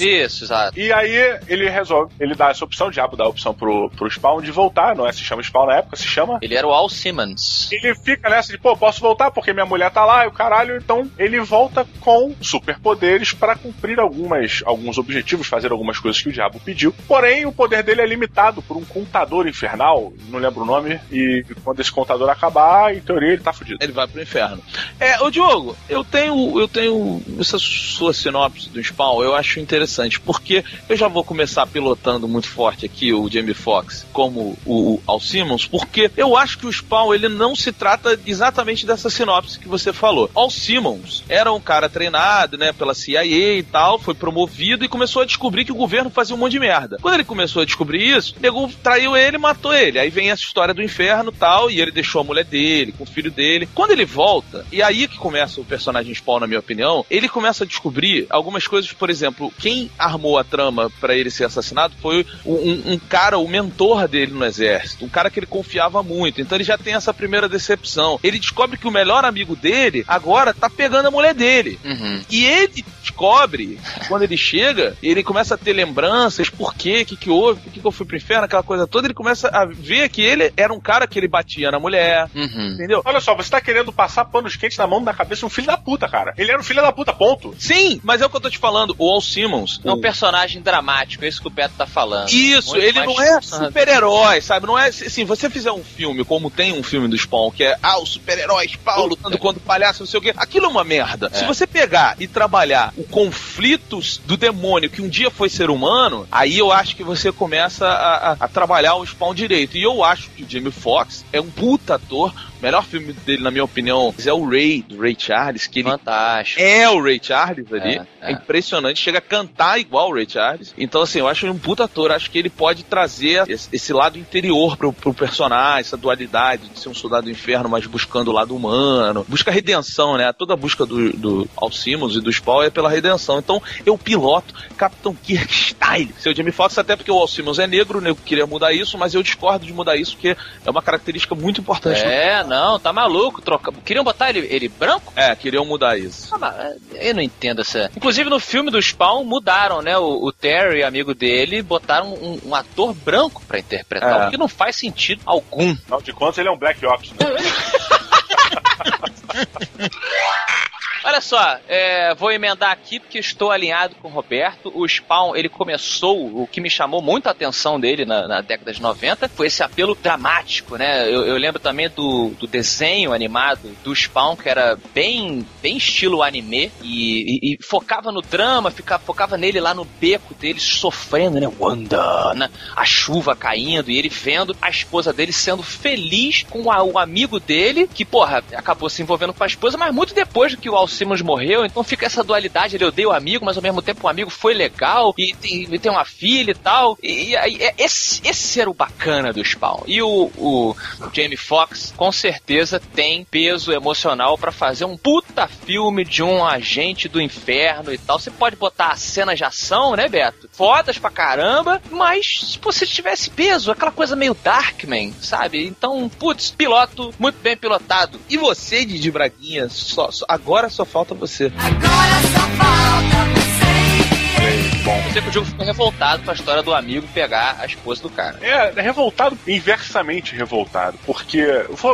Isso, exato. E aí ele resolve, ele dá essa opção, o diabo dá a opção pro, pro Spawn de voltar, não é? Se chama Spawn na época, se chama? Ele era o Al Simmons. Ele fica nessa de, pô, posso voltar porque minha mulher tá lá e o caralho, então ele volta com superpoderes para cumprir algumas, alguns objetivos, fazer algumas coisas que o diabo pediu. Porém, o poder dele é limitado por um contador infernal, não lembro o nome, e quando esse contador acabar, em teoria ele tá fudido. Ele vai pro inferno. É, ô Diogo, eu tenho, eu tenho essa sua sinopse do Spawn, eu acho interessante, porque eu já vou começar pilotando muito forte aqui o Jamie Foxx como o, o Al Simmons, porque eu acho que o Spawn ele não se trata exatamente dessa sinopse que você falou. Al Simmons era um cara treinado, né, pela CIA e tal, foi promovido e começou a descobrir que o governo fazia um monte de merda. Quando ele começou a descobrir isso, o nego traiu ele e matou ele. Aí vem essa história do inferno tal, e ele deixou a mulher dele, com o filho dele. Quando ele volta, e aí que começa o personagem Spawn, na minha opinião, ele começa a descobrir algumas coisas, por exemplo, quem armou a trama para ele ser assassinado foi um, um, cara, o mentor dele no exército, um cara que ele confiava muito. Então ele já tem essa primeira decepção. Ele descobre que o melhor amigo dele agora tá pegando a mulher dele. Uhum. E ele descobre, quando ele chega, ele começa a ter lembranças, por quê, o que, que houve, por que, que eu fui pro inferno, aquela coisa toda, ele começa a ver que ele era um cara que ele batia na mulher, uhum. entendeu? Olha só, você tá querendo passar panos quentes na mão da cabeça de um filho da puta, cara. Ele era um filho da puta, ponto. Sim, mas é o que eu tô te falando, o Al Simmons. É um o... personagem dramático, é isso que o Beto tá falando. Isso, Muito ele não é super-herói, sabe? Não é, assim, você fizer um filme, como tem um filme do Spawn, que é, ah, o super-herói Spawn lutando contra o palhaço, não sei o quê, aquilo é uma merda. É. Se você pegar e trabalhar o conflitos do demônio que um dia foi ser humano, aí eu acho que você começa a, a, a trabalhar o Spawn direito. E eu acho que o Jamie Foxx é um puta ator, melhor filme dele, na minha opinião, é o Ray, do Ray Charles, que ele Fantástico. é o Ray Charles ali. É, é. é, impressionante, chega a cantar igual o Ray Charles. Então, assim, eu acho ele um puta ator, acho que ele pode trazer esse, lado interior pro, pro personagem, essa dualidade de ser um soldado do inferno, mas buscando o lado humano. Busca redenção, né? Toda a busca do, do Al Simmons e do Spawn é pela redenção. Então, eu piloto Capitão Kirk Style. Seu Jamie Foxx, até porque o Al Simmons é negro, né? eu queria mudar isso, mas eu discordo de mudar isso, porque é uma característica muito importante. É, não, tá maluco. Troca... Queriam botar ele, ele branco? É, queriam mudar isso. Ah, eu não entendo essa. Inclusive no filme do Spawn mudaram, né? O, o Terry, amigo dele, botaram um, um ator branco para interpretar, é. o que não faz sentido algum. Afinal de contas, ele é um Black Ops. Né? Olha só, é, vou emendar aqui porque estou alinhado com o Roberto. O Spawn, ele começou, o que me chamou muito a atenção dele na, na década de 90 foi esse apelo dramático, né? Eu, eu lembro também do, do, desenho animado do Spawn, que era bem, bem estilo anime e, e, e focava no drama, ficava, focava nele lá no beco dele sofrendo, né? Wanda, né? a chuva caindo e ele vendo a esposa dele sendo feliz com a, o amigo dele, que, porra, acabou se envolvendo com a esposa, mas muito depois do que o Al Simmons morreu, então fica essa dualidade, ele odeia o amigo, mas ao mesmo tempo o amigo foi legal e tem, e tem uma filha e tal. E, e, e, é, esse, esse era o bacana do Spawn. E o, o Jamie Foxx com certeza tem peso emocional para fazer um puta filme de um agente do inferno e tal. Você pode botar cenas de ação, né, Beto? Fodas pra caramba, mas se você tivesse peso, aquela coisa meio Darkman, sabe? Então, putz, piloto muito bem pilotado. E você, Didi Braguinha, só, só, agora só falta você. Agora só falta você. Bom, eu sei que o jogo ficou revoltado com a história do amigo pegar a esposa do cara. É, é revoltado, inversamente revoltado. Porque,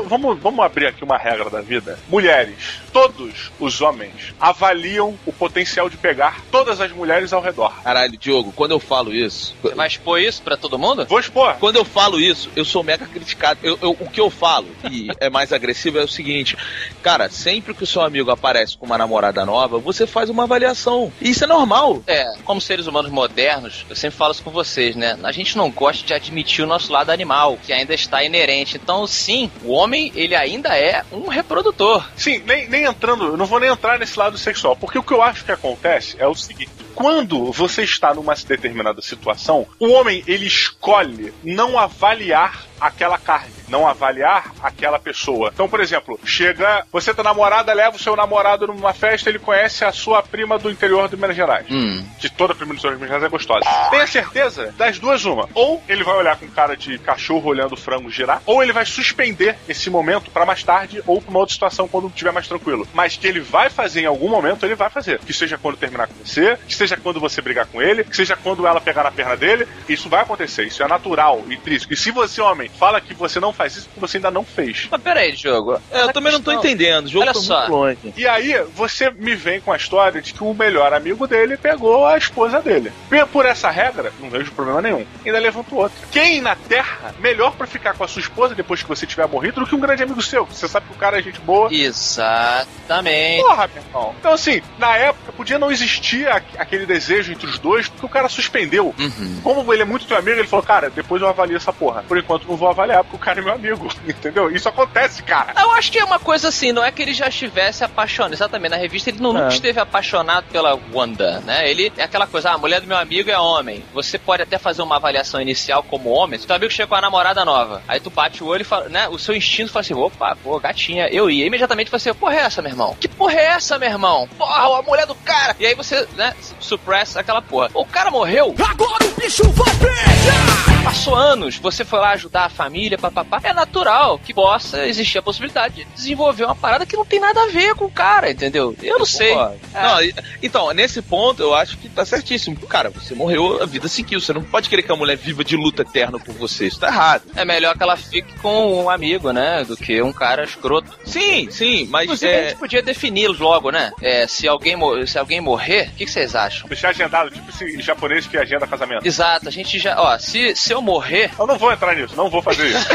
vamos, vamos abrir aqui uma regra da vida. Mulheres, todos os homens avaliam o potencial de pegar todas as mulheres ao redor. Caralho, Diogo, quando eu falo isso. Você vai expor isso pra todo mundo? Vou expor. Quando eu falo isso, eu sou mega criticado. Eu, eu, o que eu falo, e é mais agressivo, é o seguinte: cara, sempre que o seu amigo aparece com uma namorada nova, você faz uma avaliação. E isso é normal. É, como seres humanos modernos, eu sempre falo isso com vocês, né? A gente não gosta de admitir o nosso lado animal, que ainda está inerente. Então, sim, o homem, ele ainda é um reprodutor. Sim, nem, nem entrando, eu não vou nem entrar nesse lado sexual, porque o que eu acho que acontece é o seguinte quando você está numa determinada situação, o homem ele escolhe não avaliar aquela carne, não avaliar aquela pessoa. Então, por exemplo, chega, você tá namorada, leva o seu namorado numa festa, ele conhece a sua prima do interior de Minas Gerais. Hum. Que toda prima do interior de Minas Gerais é gostosa. Tenha certeza das duas uma. Ou ele vai olhar com cara de cachorro olhando o frango girar, ou ele vai suspender esse momento para mais tarde ou pra uma outra situação quando estiver mais tranquilo. Mas que ele vai fazer em algum momento, ele vai fazer. Que seja quando terminar com você, que seja quando você brigar com ele, que seja quando ela pegar na perna dele. Isso vai acontecer. Isso é natural, intrínseco. E se você, homem, fala que você não faz isso, porque você ainda não fez. Mas peraí, Diogo. É, eu também não tô entendendo. O jogo Olha foi só. muito longe. E aí, você me vem com a história de que o melhor amigo dele pegou a esposa dele. Por- Por essa regra, não vejo problema nenhum. Ainda levanta outra. Quem na Terra, melhor pra ficar com a sua esposa depois que você tiver morrido do que um grande amigo seu? Você sabe que o cara é gente boa. Exatamente. Porra, meu irmão. Então, assim, na época, podia não existir aquele desejo entre os dois, porque o cara suspendeu. Uhum. Como ele é muito teu amigo, ele falou, cara, depois eu avalio essa porra. Por enquanto, não vou avaliar, porque o cara é meu amigo. Entendeu? Isso acontece, cara. Eu acho que é uma coisa assim, não é que ele já estivesse apaixonado. Exatamente, na revista ele não, É. nunca esteve apaixonado pela Wanda, né? Ele é aquela coisa, ah, a mulher do meu amigo é homem. Você pode até fazer uma avaliação inicial como homem. Se teu amigo chega com a namorada nova, aí tu bate o olho e fala, né? O seu instinto fala assim, opa, pô, gatinha, eu ia. Imediatamente você, porra é essa, meu irmão? Que porra é essa, meu irmão? Porra, a mulher do cara! E aí você, né, suppressa aquela porra. O cara morreu. Agora o bicho vai pegar! Passou anos, você foi lá ajudar a família, papapá. É natural que possa existir a possibilidade de desenvolver uma parada que não tem nada a ver com o cara, entendeu? Eu não sei. É. Não, então, nesse ponto eu acho que tá certíssimo. Cara, você morreu, a vida seguiu. Você não pode querer que a mulher viva de luta eterna por você. Isso tá errado. É melhor que ela fique com um amigo, né? Do que um cara escroto. Sim, sim, mas Inclusive, a é, gente podia defini-los logo, né? É, se, alguém se alguém morrer, o que, que vocês acham? Deixar agendado, tipo esse japonês que agenda casamento. Exato, a gente já. Ó, se, se eu morrer. Eu não vou entrar nisso, não vou fazer isso.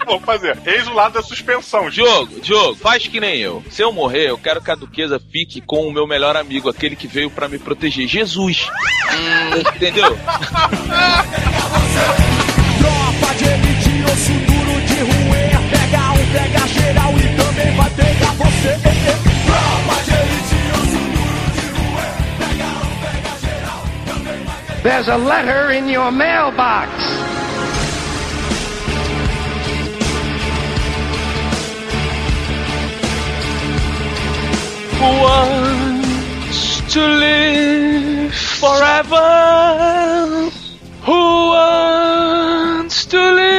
Não vou fazer. Eis o lado da suspensão. Diogo, Diogo, faz que nem eu. Se eu morrer, eu quero que a duquesa fique com o meu melhor amigo, aquele que veio pra me proteger. Jesus. Entendeu? Tropa de elite, osso duro de. Pega um, pega geral e também vai pegar você. Tropa de elite, osso duro de. Pega um, pega geral, também vai pegar There's a letter in your mailbox. Wants to live forever? Who wants to live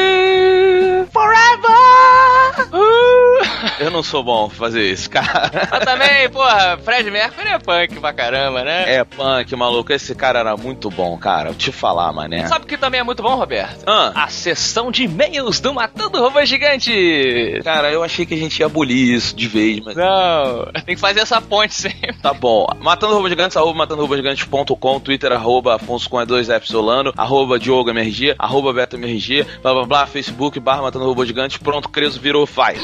Eu não sou bom fazer isso, cara. Mas também, porra, Fred Mercury é punk pra caramba, né? É punk, maluco. Esse cara era muito bom, cara. Vou te falar, mané. Sabe o que também é muito bom, Roberto? Ah. A sessão de e-mails do Matando Robô Gigante. Cara, eu achei que a gente ia abolir isso de vez, mas. Não, tem que fazer essa ponte sempre. Tá bom. Matando Robôs Gigantes, arroba matandorobogigantes.com, Twitter, arroba Afonso com E2 F Solano, arroba Diogo MRG, arroba Beto MRG, blá blá blá, Facebook, barra Matando Robôs Gigantes, pronto, Creso virou faz.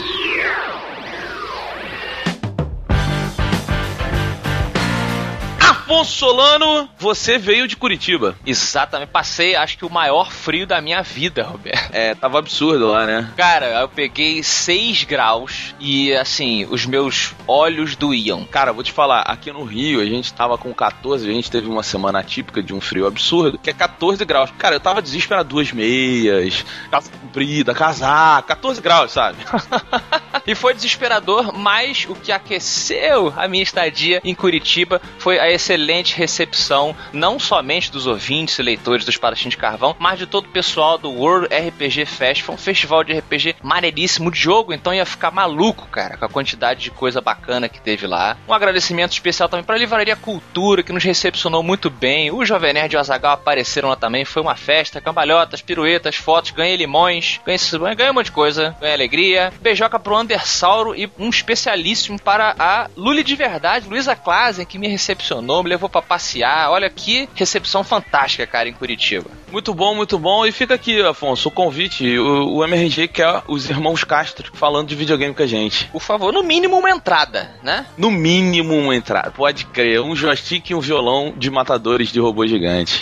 Afonso Solano, você veio de Curitiba. Exatamente, passei acho que o maior frio da minha vida, Roberto. É, tava absurdo lá, né? Cara, eu peguei 6 graus e assim, os meus olhos doíam. Cara, vou te falar, aqui no Rio a gente tava com 14, a gente teve uma semana atípica de um frio absurdo, que é 14 graus. Cara, eu tava desesperado, duas meias, calça comprida, casaco, 14 graus, sabe? E foi desesperador, mas o que aqueceu a minha estadia em Curitiba foi a excelente recepção, não somente dos ouvintes e leitores do Espadachim de Carvão, mas de todo o pessoal do World RPG Fest. Foi um festival de RPG maneiríssimo de jogo, então ia ficar maluco, cara, com a quantidade de coisa bacana que teve lá. Um agradecimento especial também para a Livraria Cultura, que nos recepcionou muito bem. O Jovem Nerd e o Azagal apareceram lá também. Foi uma festa, cambalhotas, piruetas, fotos, ganhei limões, ganhei, ganhei um monte de coisa, ganhei alegria. Beijoca pro Andersauro e um especialíssimo para a Luli de Verdade, Luísa Klazen, que me recepcionou, me levou para passear. Olha que recepção fantástica, cara, em Curitiba. Muito bom, muito bom. E fica aqui, Afonso, o convite. O, o MRG quer os irmãos Castro falando de videogame com a gente. Por favor, no mínimo uma entrada, né? No mínimo uma entrada. Pode crer. Um joystick e um violão de matadores de robô gigante.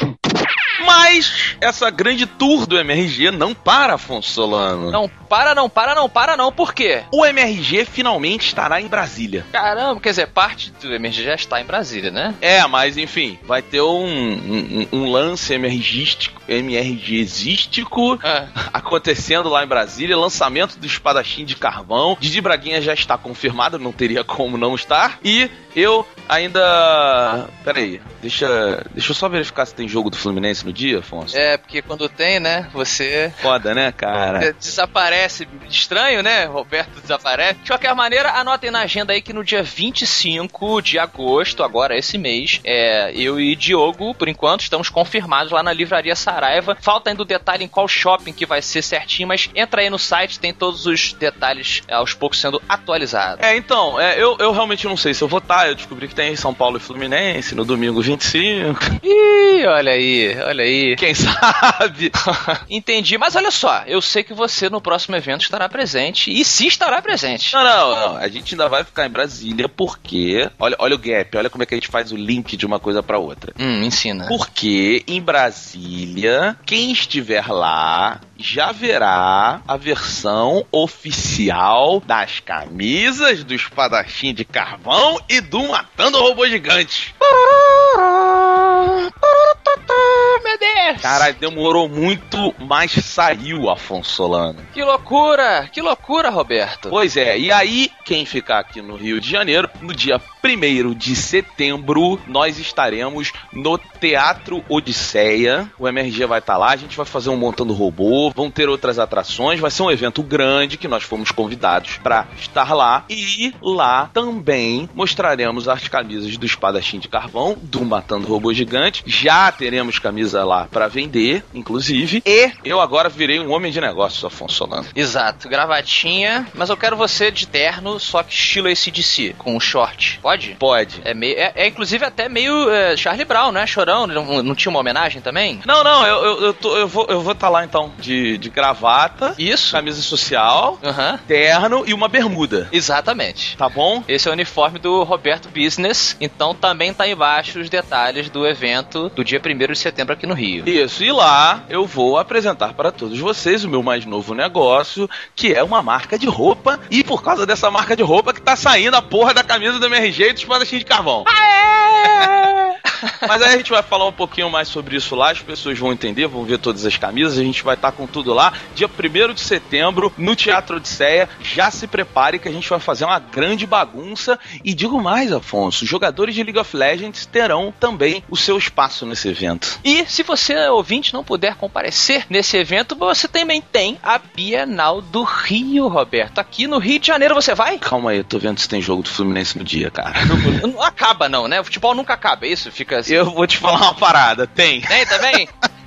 Mas essa grande tour do MRG não para, Afonso Solano. Não para, não para, não para, não. Por quê? O MRG finalmente estará em Brasília. Caramba, quer dizer, parte do MRG já está em Brasília, né? É, mas enfim, vai ter um, um, um lance MRGístico, MRGístico É. acontecendo lá em Brasília. Lançamento do espadachim de carvão. Didi Braguinha já está confirmado, não teria como não estar. E eu ainda. Peraí, deixa, deixa eu só verificar se tem jogo do Fluminense no dia, Afonso. É, porque quando tem, né, você Foda, né, cara? desaparece. Estranho, né? Roberto desaparece. De qualquer maneira, anotem na agenda aí que no dia 25 de agosto, agora esse mês, é, eu e Diogo, por enquanto, estamos confirmados lá na Livraria Saraiva. Falta ainda o detalhe em qual shopping que vai ser certinho, mas entra aí no site, tem todos os detalhes é, aos poucos sendo atualizados. É, então, é, eu, eu realmente não sei se eu vou estar. Eu descobri que tem São Paulo e Fluminense no domingo 25. Ih, olha aí, olha aí. Quem sabe? Entendi, mas olha só, eu sei que você no próximo evento estará presente, e se estará presente. Não, não, não. A gente ainda vai ficar em Brasília porque. Olha, olha o gap, olha como é que a gente faz o link de uma coisa pra outra. Hum, ensina. Porque em Brasília, quem estiver lá já verá a versão oficial das camisas do espadachim de carvão e do Matando Robô Gigante. Meu Deus! Caralho, demorou muito, mas saiu, Afonso Solano. Que loucura! Que loucura, Roberto! Pois é, e aí, quem ficar aqui no Rio de Janeiro, no dia 1 de setembro, nós estaremos no Teatro Odisseia. O MRG vai estar lá, a gente vai fazer um montando robô, vão ter outras atrações, vai ser um evento grande que nós fomos convidados para estar lá. E lá também mostraremos as camisas do Espadachim de Carvão, do Matando Robô Gigante. Já teremos camisa lá para vender, inclusive. E eu agora virei um homem de negócios, Afonso Solano. Exato, gravatinha, mas eu quero você de terno, só que estilo ACDC, com um short. Pode? Pode. É, meio, é, é inclusive até meio é, Charlie Brown, né? Chorão, não, não tinha uma homenagem também? Não, não, eu, eu, eu, tô- eu vou eu vou estar lá então de, de gravata, Isso. camisa social, Aham. terno e uma bermuda. Exatamente. Tá bom? Esse é o uniforme do Roberto Business, então também tá embaixo os detalhes do evento do dia 1 de setembro aqui no Rio. Isso, e lá eu vou apresentar para todos vocês o meu mais novo negócio, que é uma marca de roupa, e por causa dessa marca de roupa que tá saindo a porra da camisa do MRG e do espadachim de carvão. Mas aí a gente vai falar um pouquinho mais sobre isso lá, as pessoas vão entender, vão ver todas as camisas, a gente vai estar com tudo lá. Dia 1 de setembro, no Teatro Odisseia, já se prepare que a gente vai fazer uma grande bagunça. E digo mais, Afonso, jogadores de League of Legends terão também o seu espaço nesse evento. E se você, ouvinte, não puder comparecer nesse evento, você também tem a Bienal do Rio, Roberto. Aqui no Rio de Janeiro você vai? Calma aí, eu tô vendo se tem jogo do Fluminense no dia, cara. Não acaba não, né? O futebol nunca acaba, é isso? Fica assim. Eu vou te falar uma parada, tem. Tem também?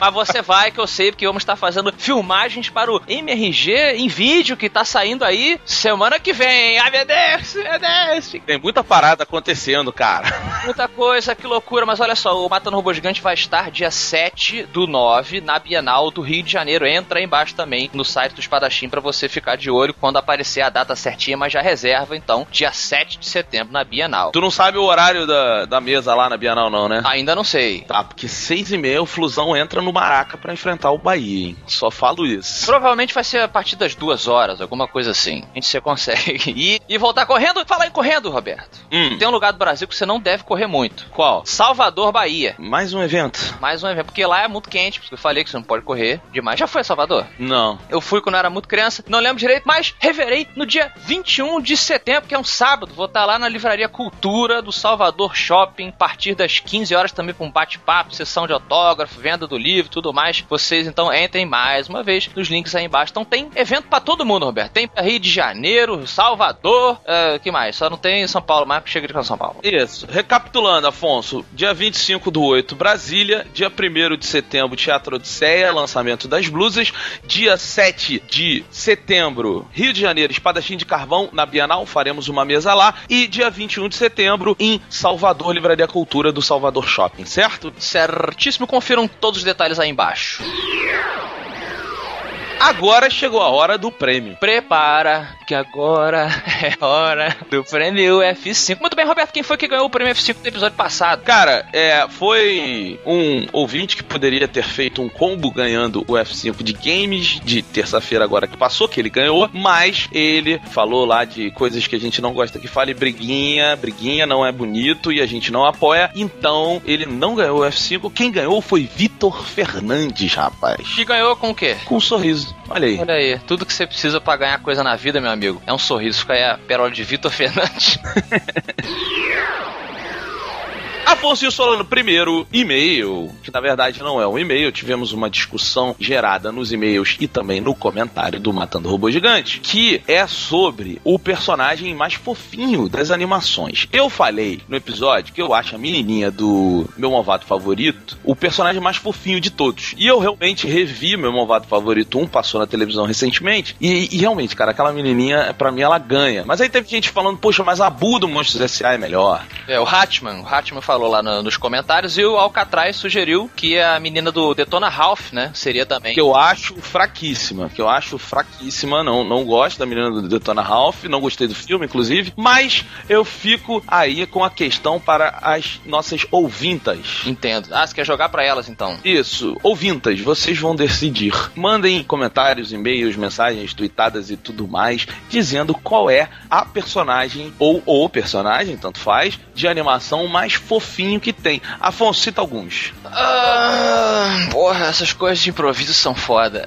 Mas você vai, que eu sei, porque vamos estar fazendo filmagens para o MRG em vídeo que tá saindo aí semana que vem. Ai, meu Deus, meu Deus. Tem muita parada acontecendo, cara. Muita coisa, que loucura. Mas olha só, o Matando Robô Gigante vai estar dia 7 do 9 na Bienal do Rio de Janeiro. Entra aí embaixo também no site do Espadachim para você ficar de olho quando aparecer a data certinha, mas já reserva então, dia 7 de setembro na Bienal. Tu não sabe o horário da, da mesa lá na Bienal, não, né? Ainda não sei. Tá, porque seis e meia o Flusão entra no Maraca pra enfrentar o Bahia, hein? Só falo isso. Provavelmente vai ser a partir das duas horas, alguma coisa assim. A gente se consegue ir e voltar correndo. Falar em correndo, Roberto. Hum, Tem um lugar do Brasil que você não deve correr muito. qual? Salvador, Bahia. Mais um evento? Mais um evento, porque lá é muito quente, porque eu falei que você não pode correr demais. Já foi a Salvador? Não. Eu fui quando eu era muito criança, não lembro direito, mas reverei no dia 21 de setembro, que é um sábado. Vou estar lá na Livraria Cultura do Salvador Shopping, a partir das 15 horas também com um bate-papo, sessão de autógrafo, venda do livro, tudo mais. Vocês então entrem mais uma vez nos links aí embaixo. Então tem evento pra todo mundo, Roberto. Tem Rio de Janeiro, Salvador, uh, que mais? Só não tem São Paulo, mas chega de São Paulo. Isso. Recapitulando, Afonso. Dia 25 do 8, Brasília. Dia 1 de setembro, Teatro Odisseia, lançamento das blusas. Dia 7 de setembro, Rio de Janeiro, Espadachim de Carvão, na Bienal. Faremos uma mesa lá. E dia 21 de setembro, em Salvador, Livraria Cultura do Salvador Shopping, certo? Certíssimo, confiram todos os detalhes aí embaixo. Agora chegou a hora do prêmio. Prepara, que agora é hora do prêmio F5. Muito bem, Roberto, quem foi que ganhou o prêmio F5 do episódio passado? Cara, é, foi um ouvinte que poderia ter feito um combo ganhando o F5 de games de terça-feira agora que passou, que ele ganhou, mas ele falou lá de coisas que a gente não gosta que fale briguinha, briguinha não é bonito e a gente não apoia, então ele não ganhou o F5. Quem ganhou foi Vitor Fernandes, rapaz. E ganhou com o quê? Com um sorriso. Olha aí. Olha aí, tudo que você precisa pra ganhar coisa na vida, meu amigo, é um sorriso. Fica aí a pérola de Vitor Fernandes. Afonso Solano, primeiro e-mail, que na verdade não é um e-mail, tivemos uma discussão gerada nos e-mails e também no comentário do Matando Robô Gigante, que é sobre o personagem mais fofinho das animações. Eu falei no episódio que eu acho a menininha do meu malvado favorito o personagem mais fofinho de todos. E eu realmente revi meu malvado favorito 1, passou na televisão recentemente, e, e realmente, cara, aquela menininha, pra mim, ela ganha. Mas aí teve gente falando, poxa, mas a Bu do Monstros S.A. é melhor. É, o Hatman, o Hatman falou lá no- nos comentários e o Alcatraz sugeriu que a menina do Detona Ralph, né, seria também. que eu acho fraquíssima, que eu acho fraquíssima, não, não gosto da menina do Detona Ralph, não gostei do filme, inclusive, mas eu fico aí com a questão para as nossas ouvintas. Entendo. Ah, você quer jogar pra elas então? Isso, ouvintas, vocês vão decidir. Mandem comentários, e-mails, mensagens tweetadas e tudo mais, dizendo qual é a personagem ou o personagem, tanto faz, de animação mais fofinho que tem. Afonso, cita alguns. Ah, porra, essas coisas de improviso são foda.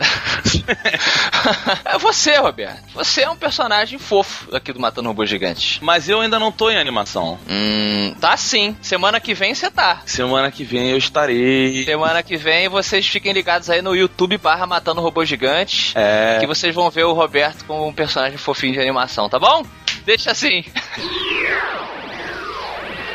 é você, Roberto. Você é um personagem fofo aqui do Matando Robô Gigante. Mas eu ainda não tô em animação. Hum, tá sim. Semana que vem você tá. Semana que vem eu estarei. Semana que vem vocês fiquem ligados aí no YouTube barra Matando Robô Gigante. É. Que vocês vão ver o Roberto como um personagem fofinho de animação, tá bom? Deixa assim.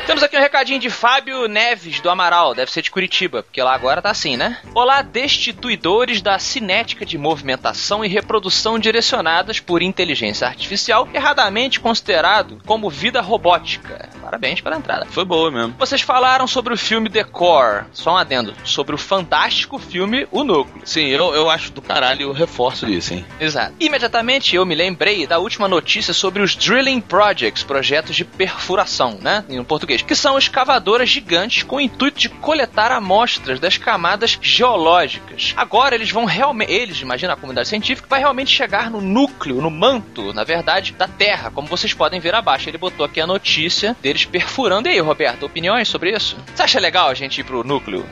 Temos aqui um recadinho de Fábio Neves, do Amaral, deve ser de Curitiba, porque lá agora tá assim, né? Olá, destituidores da cinética de movimentação e reprodução direcionadas por inteligência artificial, erradamente considerado como vida robótica. Parabéns pela entrada. Foi boa mesmo. Vocês falaram sobre o filme The Core, só um adendo, sobre o fantástico filme O Núcleo. Sim, eu, eu acho do caralho, eu reforço isso, hein? Exato. Imediatamente eu me lembrei da última notícia sobre os Drilling Projects, projetos de perfuração, né? Em português. Que são escavadoras gigantes com o intuito de coletar amostras das camadas geológicas. Agora eles vão realmente. Eles, imagina a comunidade científica, vai realmente chegar no núcleo, no manto, na verdade, da Terra, como vocês podem ver abaixo. Ele botou aqui a notícia deles perfurando. E aí, Roberto, opiniões sobre isso? Você acha legal a gente ir pro núcleo?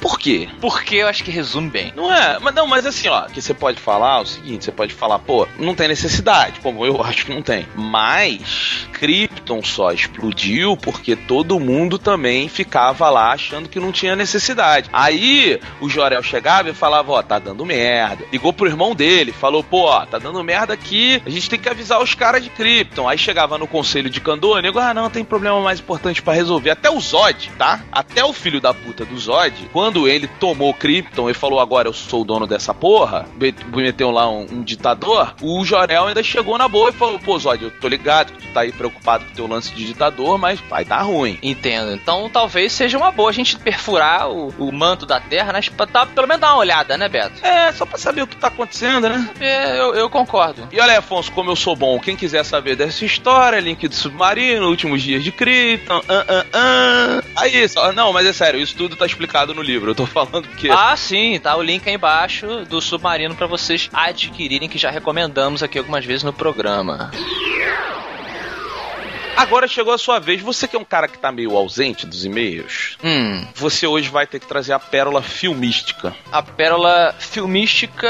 Por quê? Porque eu acho que resume bem. Não é, mas não, mas assim, ó, que você pode falar o seguinte, você pode falar, pô, não tem necessidade, como eu acho que não tem. Mas Krypton só explodiu porque todo mundo também ficava lá achando que não tinha necessidade. Aí o Jorel chegava e falava, ó, tá dando merda. Ligou pro irmão dele, falou, pô, ó, tá dando merda aqui, a gente tem que avisar os caras de Krypton. Aí chegava no conselho de Kandor, o nego, ah, não, tem problema mais importante pra resolver. Até o Zod, tá? Até o filho da puta do Zod, quando ele tomou Krypton e falou, agora eu sou o dono dessa porra, meteu lá um, um ditador, o Jorel ainda chegou na boa e falou, pô, Zod, eu tô ligado que tu tá aí preocupado com teu lance de ditador, mas vai dar ruim. Entendo. Então talvez seja uma boa a gente perfurar o, o manto da Terra, né? Pra dar- pelo menos dar uma olhada, né, Beto? É, só pra saber o que tá acontecendo, né? É, eu, eu concordo. E olha, Afonso, como eu sou bom, quem quiser saber dessa história, link do submarino, últimos dias de Krypton, ah, ah, ah. Aí, só, não, mas é sério, isso tudo tá explicado no livro, eu tô falando que... Ah, sim, tá o link aí embaixo do submarino pra vocês adquirirem, que já recomendamos aqui algumas vezes no programa. Agora chegou a sua vez, você que é um cara que tá meio ausente dos e-mails, Hum, você hoje vai ter que trazer a pérola filmística. a pérola filmística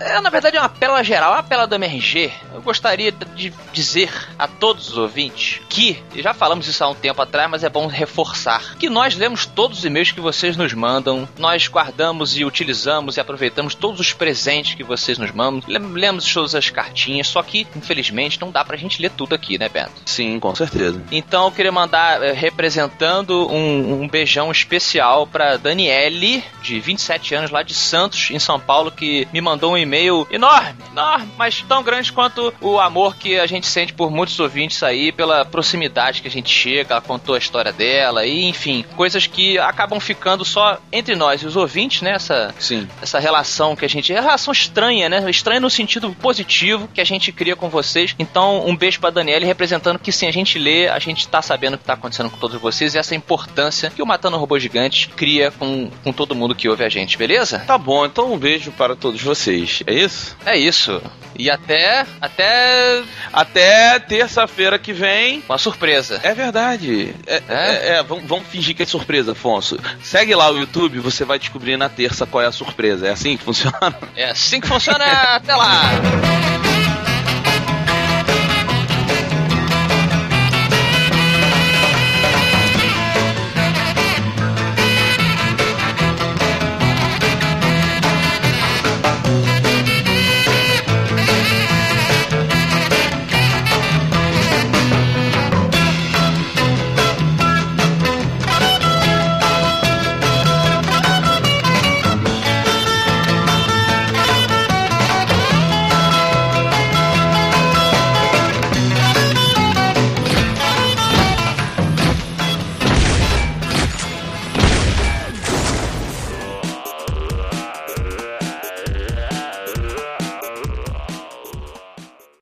é, na verdade, uma pérola geral, é uma pérola do MRG. Eu gostaria de dizer a todos os ouvintes que, já falamos isso há um tempo atrás, mas é bom reforçar, que nós lemos todos os e-mails que vocês nos mandam, nós guardamos e utilizamos e aproveitamos todos os presentes que vocês nos mandam, lem- lemos todas as cartinhas, só que, infelizmente, não dá pra gente ler tudo aqui, né, Beto? Sim, com certeza. Certeza. Então eu queria mandar, eh, representando um, um beijão especial pra Daniele, de 27 anos, lá de Santos, em São Paulo, que me mandou um e-mail enorme, enorme, mas tão grande quanto o amor que a gente sente por muitos ouvintes aí, pela proximidade que a gente chega, ela contou a história dela, e enfim, coisas que acabam ficando só entre nós e os ouvintes, né? Essa, Sim. essa relação que a gente. É relação estranha, né? Estranha no sentido positivo que a gente cria com vocês. Então, um beijo pra Daniele, representando que sim, a gente lê, a gente tá sabendo o que tá acontecendo com todos vocês e essa importância que o Matando Robôs Gigantes cria com, com todo mundo que ouve a gente, beleza? Tá bom, então um beijo para todos vocês. É isso? É isso. E até. Até. Até terça-feira que vem. Uma surpresa. É verdade. É, é? é, vamos, vamos fingir que é surpresa, Afonso. Segue lá o YouTube, você vai descobrir na terça qual é a surpresa. É assim que funciona? É assim que funciona. até lá!